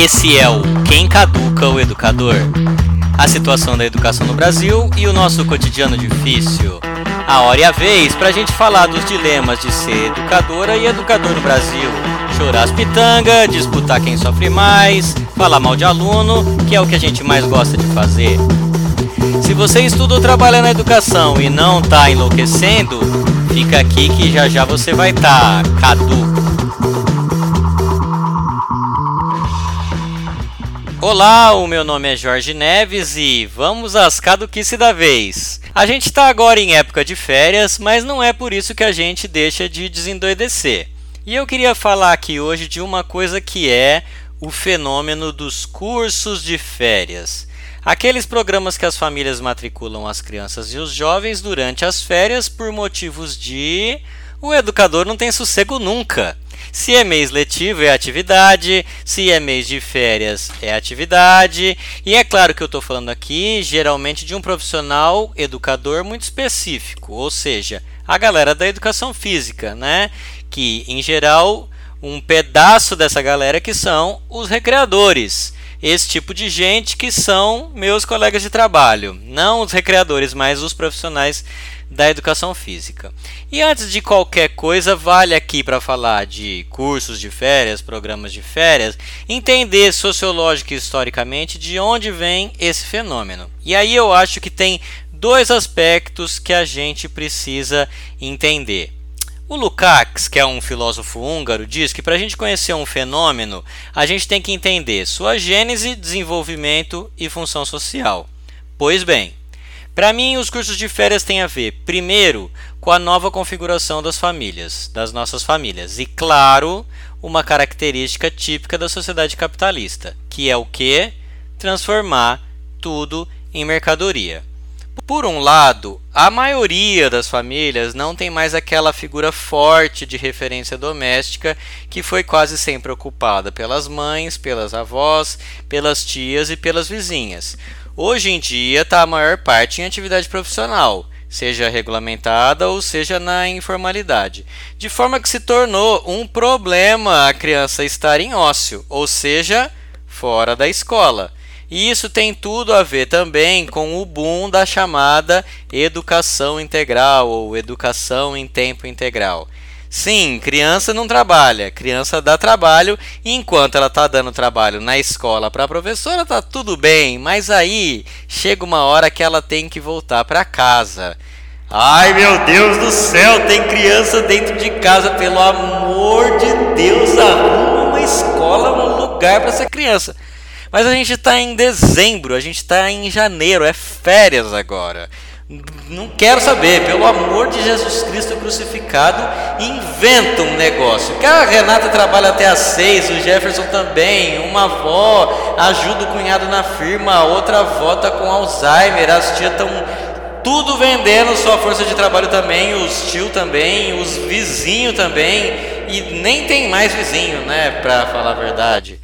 Esse é o Quem Caduca o Educador. A situação da educação no Brasil e o nosso cotidiano difícil. A hora e a vez para a gente falar dos dilemas de ser educadora e educador no Brasil. Chorar as pitangas, disputar quem sofre mais, falar mal de aluno, que é o que a gente mais gosta de fazer. Se você estuda ou trabalha na educação e não tá enlouquecendo, fica aqui que já já você vai estar tá caduco. Olá, o meu nome é Jorge Neves e vamos às caduquice da vez. A gente está agora em época de férias, mas não é por isso que a gente deixa de desendoidecer. E eu queria falar aqui hoje de uma coisa que é o fenômeno dos cursos de férias. Aqueles programas que as famílias matriculam as crianças e os jovens durante as férias por motivos de o educador não tem sossego nunca. Se é mês letivo, é atividade. Se é mês de férias, é atividade. E é claro que eu estou falando aqui, geralmente, de um profissional educador muito específico, ou seja, a galera da educação física, né? Que, em geral, um pedaço dessa galera que são os recreadores esse tipo de gente que são meus colegas de trabalho, não os recreadores, mas os profissionais da educação física. E antes de qualquer coisa, vale aqui para falar de cursos de férias, programas de férias, entender sociológica e historicamente de onde vem esse fenômeno. E aí eu acho que tem dois aspectos que a gente precisa entender. O Lukács, que é um filósofo húngaro, diz que para a gente conhecer um fenômeno, a gente tem que entender sua gênese, desenvolvimento e função social. Pois bem, para mim, os cursos de férias têm a ver, primeiro, com a nova configuração das famílias, das nossas famílias, e claro, uma característica típica da sociedade capitalista, que é o que? Transformar tudo em mercadoria. Por um lado, a maioria das famílias não tem mais aquela figura forte de referência doméstica que foi quase sempre ocupada pelas mães, pelas avós, pelas tias e pelas vizinhas. Hoje em dia está a maior parte em atividade profissional, seja regulamentada ou seja na informalidade, de forma que se tornou um problema a criança estar em ócio, ou seja, fora da escola. E isso tem tudo a ver também com o boom da chamada educação integral ou educação em tempo integral. Sim, criança não trabalha, criança dá trabalho, e enquanto ela está dando trabalho na escola para a professora, tá tudo bem, mas aí chega uma hora que ela tem que voltar para casa. Ai meu Deus do céu, tem criança dentro de casa, pelo amor de Deus, arruma uma escola, um lugar para essa criança. Mas a gente está em dezembro, a gente está em janeiro, é férias agora. Não quero saber, pelo amor de Jesus Cristo crucificado, inventa um negócio. Que a Renata trabalha até às seis, o Jefferson também, uma avó ajuda o cunhado na firma, a outra avó está com Alzheimer, as tias estão tudo vendendo sua força de trabalho também, os tio também, os vizinhos também, e nem tem mais vizinho, né, para falar a verdade.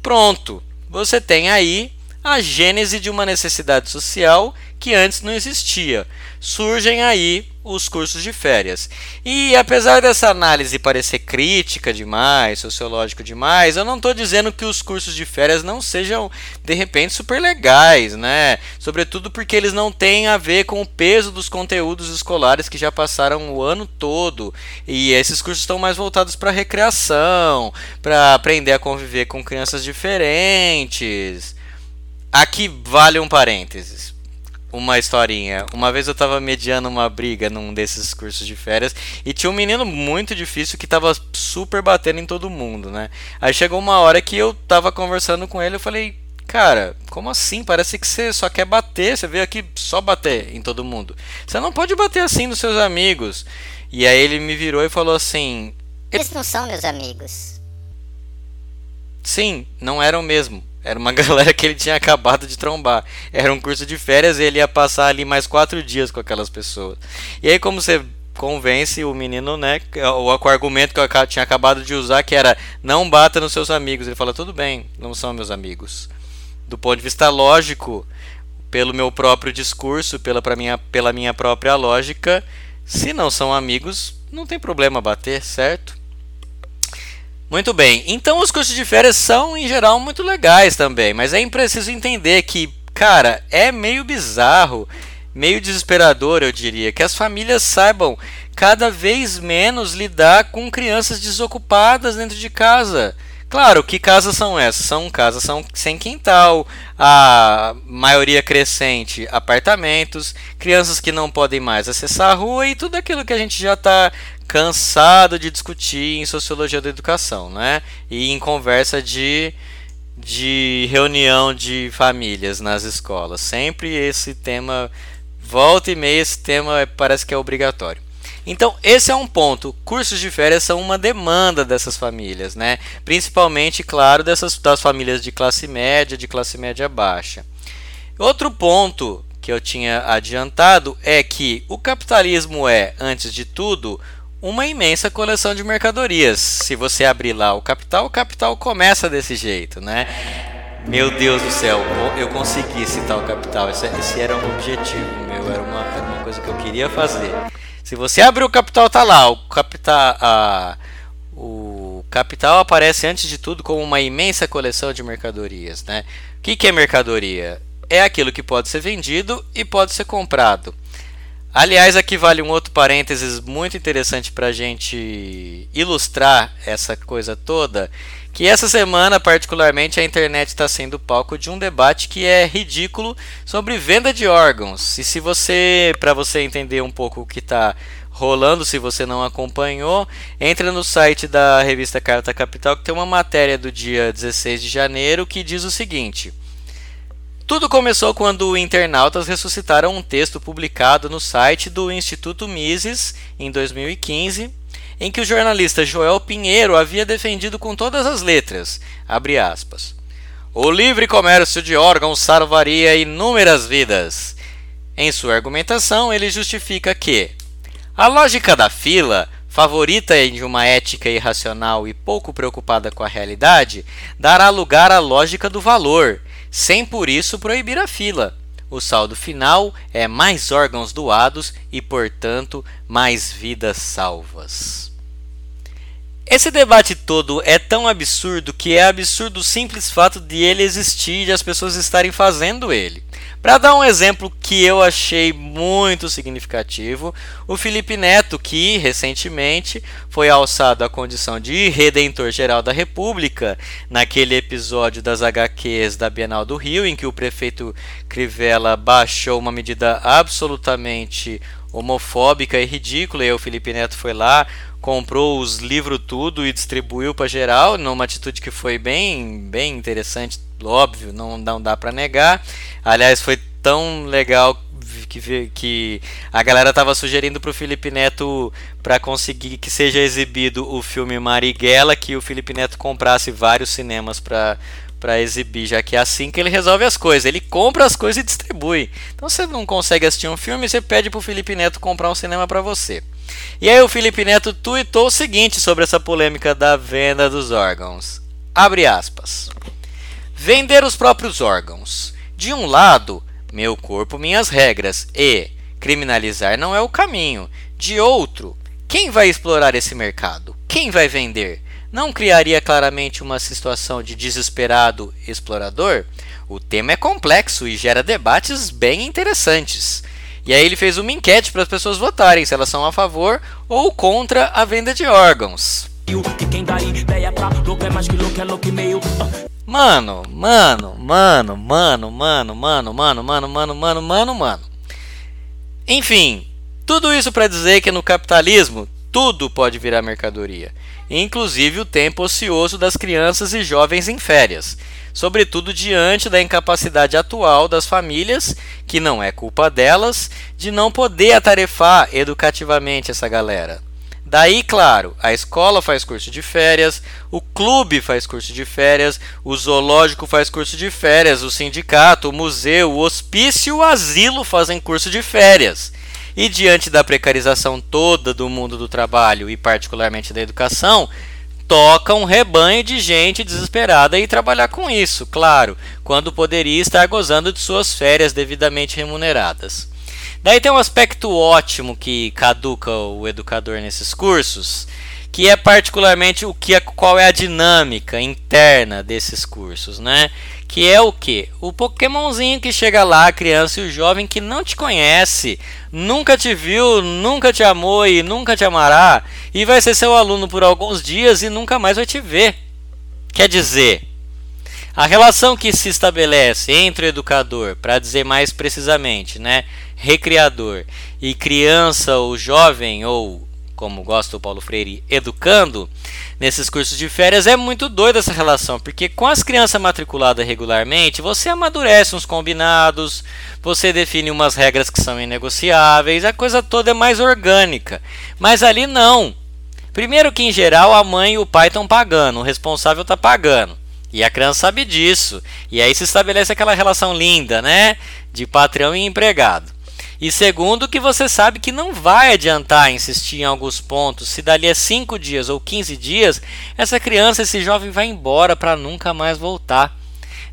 Pronto, você tem aí a gênese de uma necessidade social que antes não existia. Surgem aí os cursos de férias. E apesar dessa análise parecer crítica demais, sociológico demais, eu não estou dizendo que os cursos de férias não sejam de repente super legais, né? Sobretudo porque eles não têm a ver com o peso dos conteúdos escolares que já passaram o ano todo. E esses cursos estão mais voltados para recreação, para aprender a conviver com crianças diferentes Aqui vale um parênteses. Uma historinha. Uma vez eu tava mediando uma briga num desses cursos de férias e tinha um menino muito difícil que tava super batendo em todo mundo, né? Aí chegou uma hora que eu tava conversando com ele, eu falei: "Cara, como assim? Parece que você só quer bater, você veio aqui só bater em todo mundo. Você não pode bater assim nos seus amigos". E aí ele me virou e falou assim: "Eles não são meus amigos". Sim, não eram mesmo. Era uma galera que ele tinha acabado de trombar. Era um curso de férias e ele ia passar ali mais quatro dias com aquelas pessoas. E aí, como você convence o menino, né? O, o argumento que eu tinha acabado de usar, que era não bata nos seus amigos. Ele fala: tudo bem, não são meus amigos. Do ponto de vista lógico, pelo meu próprio discurso, pela, minha, pela minha própria lógica, se não são amigos, não tem problema bater, certo? Muito bem. Então os cursos de férias são em geral muito legais também, mas é preciso entender que, cara, é meio bizarro, meio desesperador, eu diria, que as famílias saibam cada vez menos lidar com crianças desocupadas dentro de casa. Claro, que casas são essas? São casas são sem quintal, a maioria crescente apartamentos, crianças que não podem mais acessar a rua e tudo aquilo que a gente já está cansado de discutir em sociologia da educação, né? E em conversa de, de reunião de famílias nas escolas. Sempre esse tema volta e meia esse tema parece que é obrigatório. Então, esse é um ponto. Cursos de férias são uma demanda dessas famílias, né? Principalmente, claro, dessas das famílias de classe média, de classe média baixa. Outro ponto que eu tinha adiantado é que o capitalismo é, antes de tudo, uma imensa coleção de mercadorias. Se você abrir lá o capital, o capital começa desse jeito, né? Meu Deus do céu, eu consegui citar o capital. Esse, esse era um objetivo meu, era uma, era uma coisa que eu queria fazer. Se você abrir o capital, tá lá. O capital, a, o capital aparece antes de tudo como uma imensa coleção de mercadorias, né? O que, que é mercadoria? É aquilo que pode ser vendido e pode ser comprado. Aliás, aqui vale um outro parênteses muito interessante para a gente ilustrar essa coisa toda, que essa semana, particularmente, a internet está sendo palco de um debate que é ridículo sobre venda de órgãos. E se você, para você entender um pouco o que está rolando, se você não acompanhou, entra no site da revista Carta Capital que tem uma matéria do dia 16 de janeiro que diz o seguinte: tudo começou quando internautas ressuscitaram um texto publicado no site do Instituto Mises em 2015, em que o jornalista Joel Pinheiro havia defendido com todas as letras, aspas, o livre comércio de órgãos salvaria inúmeras vidas. Em sua argumentação, ele justifica que a lógica da fila, favorita de uma ética irracional e pouco preocupada com a realidade, dará lugar à lógica do valor sem por isso proibir a fila. O saldo final é mais órgãos doados e, portanto, mais vidas salvas. Esse debate todo é tão absurdo que é absurdo o simples fato de ele existir e as pessoas estarem fazendo ele. Para dar um exemplo que eu achei muito significativo, o Felipe Neto, que recentemente foi alçado à condição de redentor geral da República, naquele episódio das HQs da Bienal do Rio, em que o prefeito Crivella baixou uma medida absolutamente homofóbica e ridícula, e o Felipe Neto foi lá, comprou os livros tudo e distribuiu para geral, numa atitude que foi bem, bem interessante óbvio, não, não dá para negar. Aliás, foi tão legal que, que a galera tava sugerindo pro Felipe Neto para conseguir que seja exibido o filme Marighella, que o Felipe Neto comprasse vários cinemas para para exibir, já que é assim que ele resolve as coisas. Ele compra as coisas e distribui. Então você não consegue assistir um filme, você pede pro Felipe Neto comprar um cinema para você. E aí o Felipe Neto tuitou o seguinte sobre essa polêmica da venda dos órgãos. Abre aspas. Vender os próprios órgãos. De um lado, meu corpo, minhas regras e criminalizar não é o caminho. De outro, quem vai explorar esse mercado? Quem vai vender? Não criaria claramente uma situação de desesperado explorador? O tema é complexo e gera debates bem interessantes. E aí ele fez uma enquete para as pessoas votarem se elas são a favor ou contra a venda de órgãos. Mano, mano, mano, mano, mano, mano, mano, mano, mano, mano, mano, mano. Enfim, tudo isso para dizer que no capitalismo tudo pode virar mercadoria, inclusive o tempo ocioso das crianças e jovens em férias, sobretudo diante da incapacidade atual das famílias, que não é culpa delas, de não poder atarefar educativamente essa galera. Daí, claro, a escola faz curso de férias, o clube faz curso de férias, o zoológico faz curso de férias, o sindicato, o museu, o hospício o asilo fazem curso de férias. E diante da precarização toda do mundo do trabalho e particularmente da educação, toca um rebanho de gente desesperada e trabalhar com isso, claro, quando poderia estar gozando de suas férias devidamente remuneradas. Daí tem um aspecto ótimo que caduca o educador nesses cursos, que é particularmente o que é, qual é a dinâmica interna desses cursos, né? Que é o que? O Pokémonzinho que chega lá, a criança e o jovem que não te conhece, nunca te viu, nunca te amou e nunca te amará, e vai ser seu aluno por alguns dias e nunca mais vai te ver. Quer dizer, a relação que se estabelece entre o educador, para dizer mais precisamente, né, recriador, e criança ou jovem, ou como gosta o Paulo Freire, educando, nesses cursos de férias, é muito doida essa relação, porque com as crianças matriculadas regularmente, você amadurece uns combinados, você define umas regras que são inegociáveis, a coisa toda é mais orgânica. Mas ali não. Primeiro que em geral a mãe e o pai estão pagando, o responsável está pagando. E a criança sabe disso. E aí se estabelece aquela relação linda, né? De patrão e empregado. E segundo, que você sabe que não vai adiantar insistir em alguns pontos. Se dali a 5 dias ou 15 dias, essa criança, esse jovem vai embora para nunca mais voltar.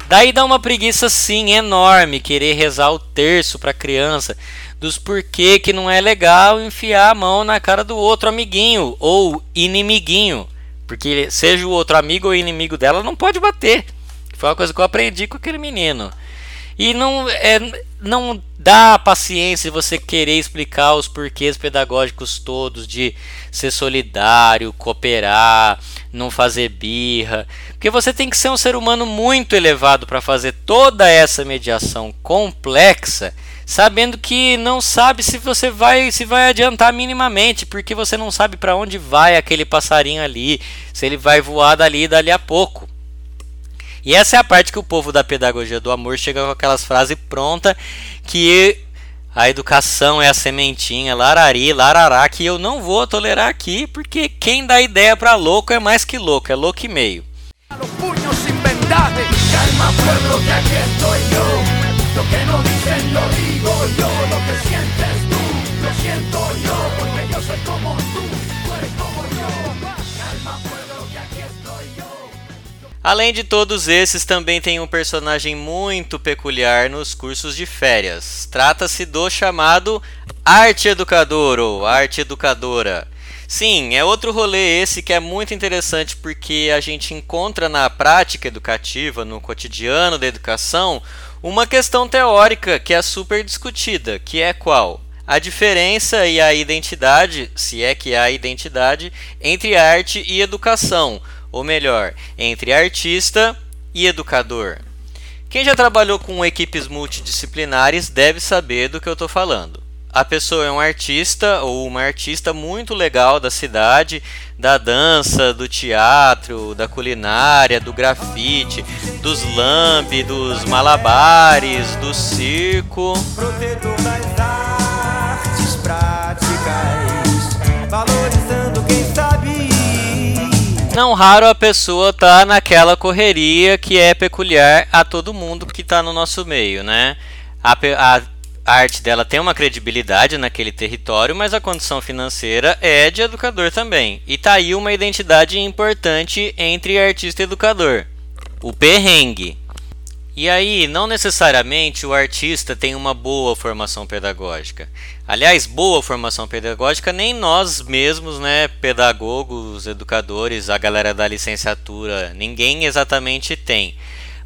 Daí dá uma preguiça sim enorme querer rezar o terço para a criança dos porquê que não é legal enfiar a mão na cara do outro amiguinho ou inimiguinho. Porque seja o outro amigo ou inimigo dela, não pode bater. Foi uma coisa que eu aprendi com aquele menino. E não, é, não dá paciência você querer explicar os porquês pedagógicos todos de ser solidário, cooperar, não fazer birra. Porque você tem que ser um ser humano muito elevado para fazer toda essa mediação complexa sabendo que não sabe se você vai se vai adiantar minimamente, porque você não sabe para onde vai aquele passarinho ali, se ele vai voar dali dali a pouco. E essa é a parte que o povo da pedagogia do amor chega com aquelas frases pronta que a educação é a sementinha, larari, larará, que eu não vou tolerar aqui, porque quem dá ideia para louco é mais que louco, é louco e meio. Lo que no dicen lo digo yo, lo que sientes tú, lo siento yo, Além de todos esses, também tem um personagem muito peculiar nos cursos de férias. Trata-se do chamado arte educador ou arte educadora. Sim, é outro rolê esse que é muito interessante porque a gente encontra na prática educativa, no cotidiano da educação, uma questão teórica que é super discutida, que é qual? A diferença e a identidade, se é que há identidade, entre arte e educação, ou melhor, entre artista e educador. Quem já trabalhou com equipes multidisciplinares deve saber do que eu estou falando a pessoa é um artista ou uma artista muito legal da cidade, da dança, do teatro, da culinária, do grafite, dos lambe, dos malabares, do circo. Protetor das artes práticas, Não raro a pessoa tá naquela correria que é peculiar a todo mundo que está no nosso meio, né? A, a a arte dela tem uma credibilidade naquele território, mas a condição financeira é de educador também. E tá aí uma identidade importante entre artista e educador: o perrengue. E aí, não necessariamente o artista tem uma boa formação pedagógica. Aliás, boa formação pedagógica nem nós mesmos, né, pedagogos, educadores, a galera da licenciatura, ninguém exatamente tem.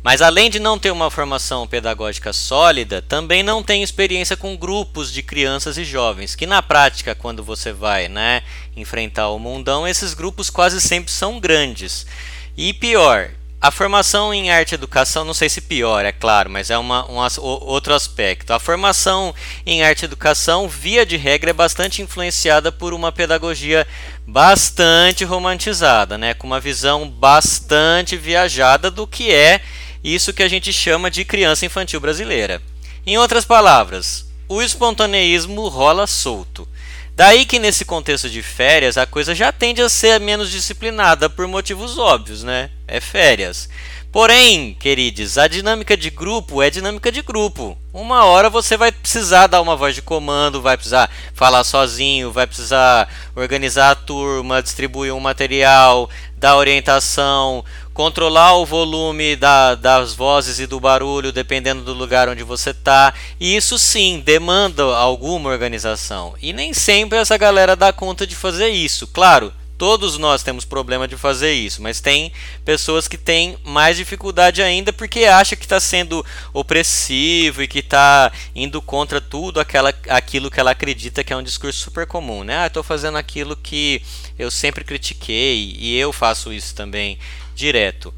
Mas além de não ter uma formação pedagógica sólida, também não tem experiência com grupos de crianças e jovens, que na prática, quando você vai né, enfrentar o mundão, esses grupos quase sempre são grandes. E pior, a formação em arte e educação, não sei se pior, é claro, mas é uma, um outro aspecto. A formação em arte e educação, via de regra, é bastante influenciada por uma pedagogia bastante romantizada, né? com uma visão bastante viajada do que é isso que a gente chama de criança infantil brasileira. Em outras palavras, o espontaneísmo rola solto. Daí que nesse contexto de férias a coisa já tende a ser menos disciplinada por motivos óbvios, né? É férias. Porém, queridos, a dinâmica de grupo é dinâmica de grupo. Uma hora você vai precisar dar uma voz de comando, vai precisar falar sozinho, vai precisar organizar a turma, distribuir um material, dar orientação, controlar o volume da, das vozes e do barulho dependendo do lugar onde você está. E isso sim demanda alguma organização. E nem sempre essa galera dá conta de fazer isso. Claro, Todos nós temos problema de fazer isso, mas tem pessoas que têm mais dificuldade ainda porque acha que está sendo opressivo e que está indo contra tudo aquela, aquilo que ela acredita que é um discurso super comum, né? Ah, estou fazendo aquilo que eu sempre critiquei e eu faço isso também direto.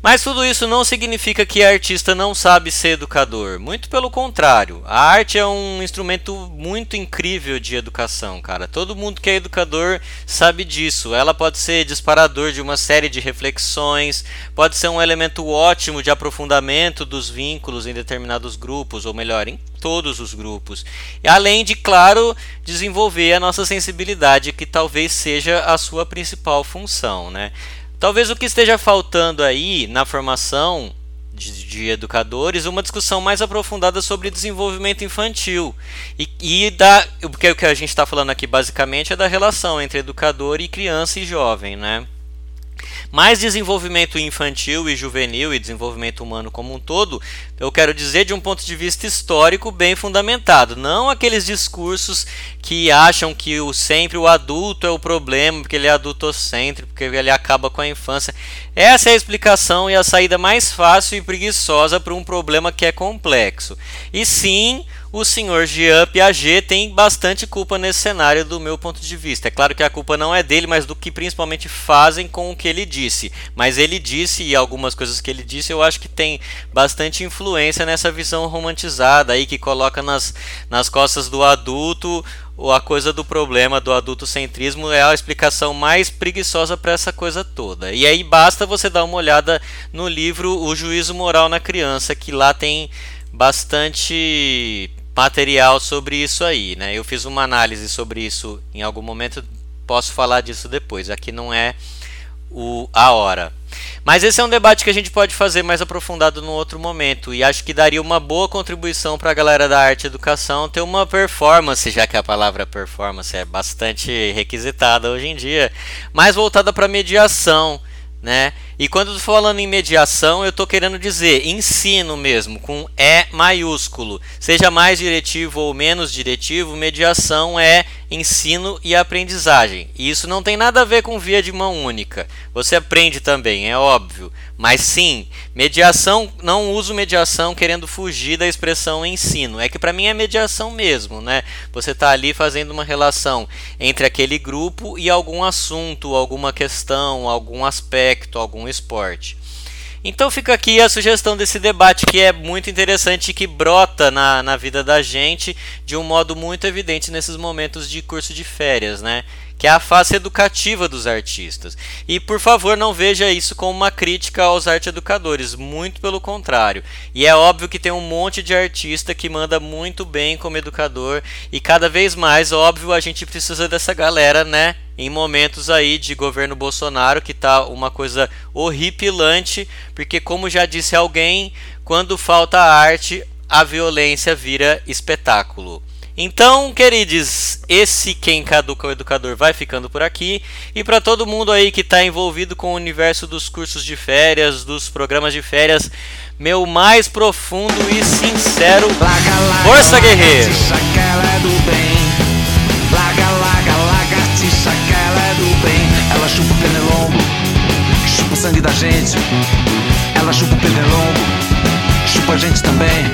Mas tudo isso não significa que a artista não sabe ser educador. Muito pelo contrário. A arte é um instrumento muito incrível de educação, cara. Todo mundo que é educador sabe disso. Ela pode ser disparador de uma série de reflexões, pode ser um elemento ótimo de aprofundamento dos vínculos em determinados grupos, ou melhor, em todos os grupos. E além de, claro, desenvolver a nossa sensibilidade, que talvez seja a sua principal função, né? Talvez o que esteja faltando aí na formação de, de, educadores uma discussão mais aprofundada sobre desenvolvimento infantil e, e da porque o que a gente está falando aqui basicamente é da relação entre educador e criança e jovem, né? Mais desenvolvimento infantil e juvenil e desenvolvimento humano como um todo, eu quero dizer de um ponto de vista histórico bem fundamentado, não aqueles discursos que acham que o sempre o adulto é o problema, porque ele é adultocêntrico, porque ele acaba com a infância. Essa é a explicação e a saída mais fácil e preguiçosa para um problema que é complexo. E sim, o senhor Jean Piaget tem bastante culpa nesse cenário do meu ponto de vista. É claro que a culpa não é dele, mas do que principalmente fazem com o que ele disse. Mas ele disse e algumas coisas que ele disse eu acho que tem bastante influência nessa visão romantizada aí que coloca nas, nas costas do adulto a coisa do problema do adultocentrismo é a explicação mais preguiçosa para essa coisa toda. E aí basta você dar uma olhada no livro O Juízo Moral na Criança, que lá tem bastante material sobre isso aí, né? Eu fiz uma análise sobre isso em algum momento, posso falar disso depois. Aqui não é o, a hora. Mas esse é um debate que a gente pode fazer mais aprofundado num outro momento e acho que daria uma boa contribuição para a galera da arte e educação ter uma performance, já que a palavra performance é bastante requisitada hoje em dia, mais voltada para mediação, né? E quando eu tô falando em mediação, eu estou querendo dizer ensino mesmo, com E maiúsculo. Seja mais diretivo ou menos diretivo, mediação é ensino e aprendizagem. E isso não tem nada a ver com via de mão única. Você aprende também, é óbvio. Mas sim, mediação, não uso mediação querendo fugir da expressão ensino. É que para mim é mediação mesmo, né? Você está ali fazendo uma relação entre aquele grupo e algum assunto, alguma questão, algum aspecto, algum esporte. Então fica aqui a sugestão desse debate que é muito interessante e que brota na, na vida da gente de um modo muito evidente nesses momentos de curso de férias, né? Que é a face educativa dos artistas. E por favor, não veja isso como uma crítica aos arte educadores, muito pelo contrário. E é óbvio que tem um monte de artista que manda muito bem como educador e cada vez mais, óbvio, a gente precisa dessa galera, né? em momentos aí de governo Bolsonaro que tá uma coisa horripilante, porque como já disse alguém, quando falta arte, a violência vira espetáculo. Então, queridos, esse Quem Caduca o Educador vai ficando por aqui. E para todo mundo aí que está envolvido com o universo dos cursos de férias, dos programas de férias, meu mais profundo e sincero Força Guerreiro! chupa o pernilongo, chupa o sangue da gente. Ela chupa o chupa a gente também.